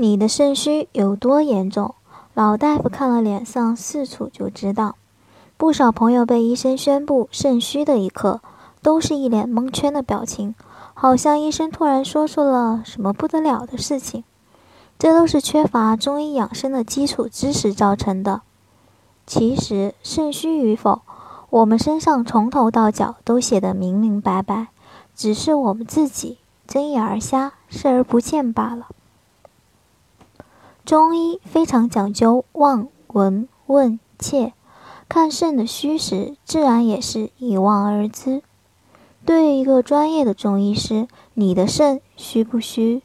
你的肾虚有多严重？老大夫看了脸上四处就知道。不少朋友被医生宣布肾虚的一刻，都是一脸蒙圈的表情，好像医生突然说出了什么不得了的事情。这都是缺乏中医养生的基础知识造成的。其实肾虚与否，我们身上从头到脚都写得明明白白，只是我们自己睁眼而瞎，视而不见罢了。中医非常讲究望、闻、问、切，看肾的虚实，自然也是一望而知。对于一个专业的中医师，你的肾虚不虚，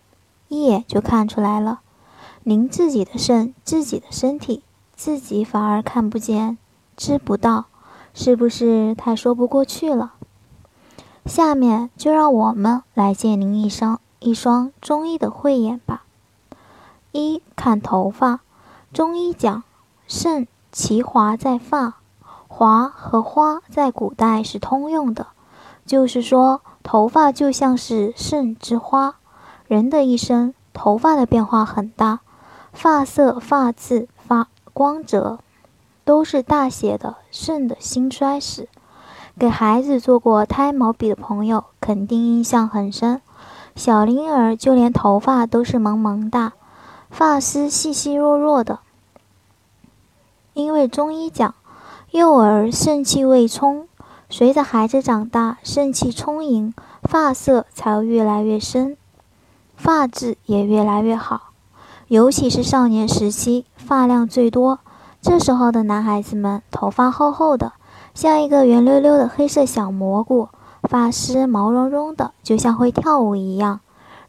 一眼就看出来了。您自己的肾、自己的身体，自己反而看不见、知不到，是不是太说不过去了？下面就让我们来借您一双一双中医的慧眼吧。一看头发，中医讲肾其华在发，华和花在古代是通用的，就是说头发就像是肾之花。人的一生，头发的变化很大，发色、发质、发光泽，都是大写的肾的兴衰史。给孩子做过胎毛笔的朋友，肯定印象很深。小婴儿就连头发都是萌萌哒。发丝细细弱弱的，因为中医讲，幼儿肾气未充，随着孩子长大，肾气充盈，发色才会越来越深，发质也越来越好。尤其是少年时期，发量最多，这时候的男孩子们头发厚厚的，像一个圆溜溜的黑色小蘑菇，发丝毛茸茸的，就像会跳舞一样，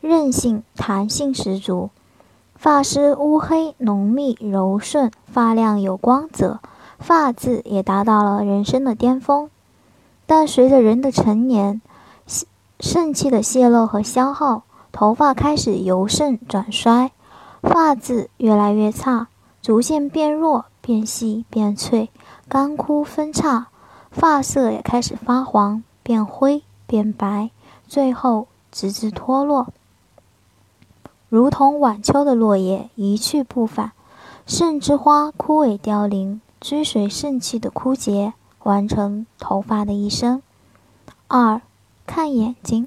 韧性、弹性十足。发丝乌黑浓密柔顺，发量有光泽，发质也达到了人生的巅峰。但随着人的成年，肾气的泄露和消耗，头发开始由盛转衰，发质越来越差，逐渐变弱、变细、变脆，干枯分叉，发色也开始发黄、变灰、变白，最后直至脱落。如同晚秋的落叶一去不返，肾之花枯萎凋零，追随肾气的枯竭，完成头发的一生。二看眼睛，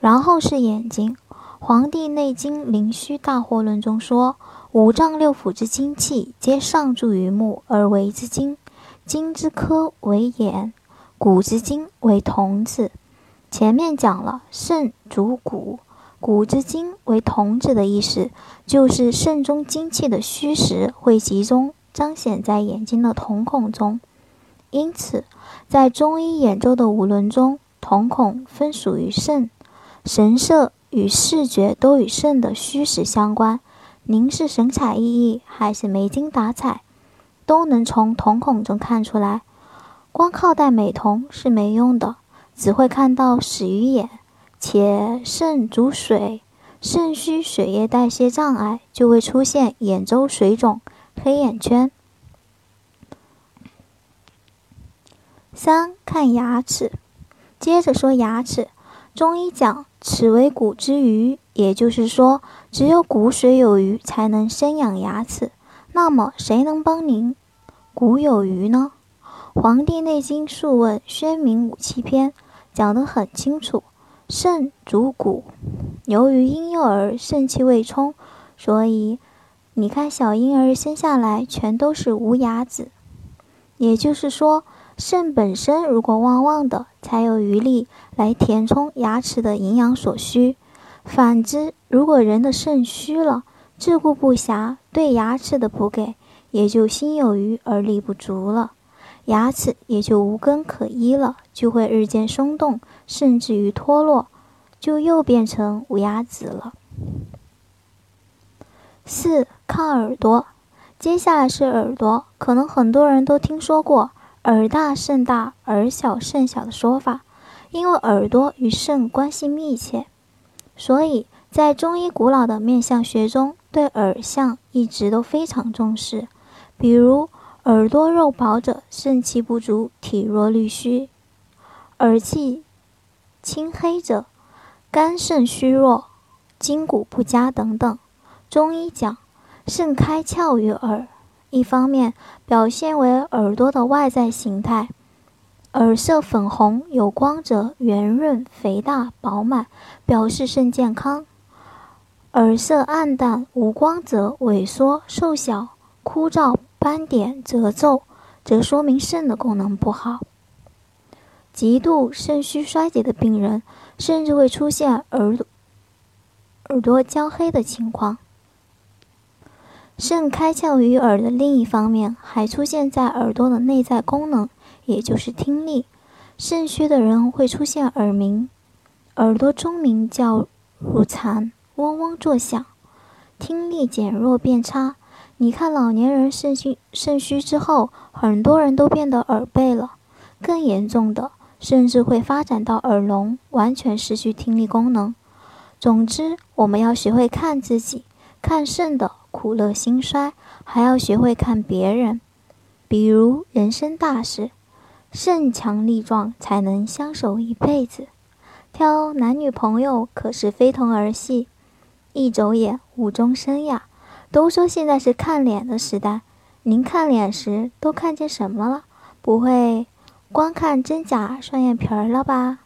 然后是眼睛。《黄帝内经·灵虚大惑论》中说：“五脏六腑之精气，皆上注于目而为之精。精之科为眼，骨之精为瞳子。”前面讲了，肾主骨。骨之精为瞳子的意思，就是肾中精气的虚实会集中彰显在眼睛的瞳孔中。因此，在中医演周的五轮中，瞳孔分属于肾，神色与视觉都与肾的虚实相关。您是神采奕奕还是没精打采，都能从瞳孔中看出来。光靠戴美瞳是没用的，只会看到死鱼眼。且肾主水，肾虚血液代谢障碍，就会出现眼周水肿、黑眼圈。三看牙齿，接着说牙齿。中医讲齿为骨之余，也就是说，只有骨髓有余，才能生养牙齿。那么，谁能帮您骨有余呢？《黄帝内经·素问·宣明五气篇》讲得很清楚。肾主骨，由于婴幼儿肾气未充，所以你看小婴儿生下来全都是无牙子。也就是说，肾本身如果旺旺的，才有余力来填充牙齿的营养所需。反之，如果人的肾虚了，自顾不暇，对牙齿的补给也就心有余而力不足了。牙齿也就无根可依了，就会日渐松动，甚至于脱落，就又变成无牙子了。四看耳朵，接下来是耳朵，可能很多人都听说过“耳大肾大，耳小肾小”的说法，因为耳朵与肾关系密切，所以在中医古老的面相学中，对耳相一直都非常重视。比如，耳朵肉薄者，肾气不足，体弱力虚；耳气青黑者，肝肾虚弱，筋骨不佳等等。中医讲，肾开窍于耳，一方面表现为耳朵的外在形态，耳色粉红有光泽，圆润肥大饱满，表示肾健康；耳色暗淡无光泽萎缩瘦小枯燥斑点褶皱，则说明肾的功能不好。极度肾虚衰竭的病人，甚至会出现耳耳朵焦黑的情况。肾开窍于耳的另一方面，还出现在耳朵的内在功能，也就是听力。肾虚的人会出现耳鸣，耳朵中鸣叫乳残，嗡嗡作响，听力减弱变差。你看老年人肾虚肾虚之后，很多人都变得耳背了，更严重的甚至会发展到耳聋，完全失去听力功能。总之，我们要学会看自己，看肾的。苦乐兴衰，还要学会看别人。比如人生大事，肾强力壮才能相守一辈子。挑男女朋友可是非同儿戏，一走眼误终身呀。都说现在是看脸的时代，您看脸时都看见什么了？不会光看真假双眼皮儿了吧？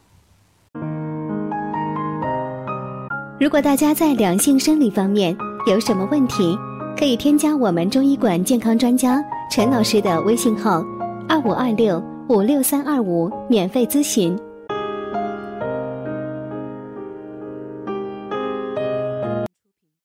如果大家在两性生理方面，有什么问题，可以添加我们中医馆健康专家陈老师的微信号：二五二六五六三二五，免费咨询。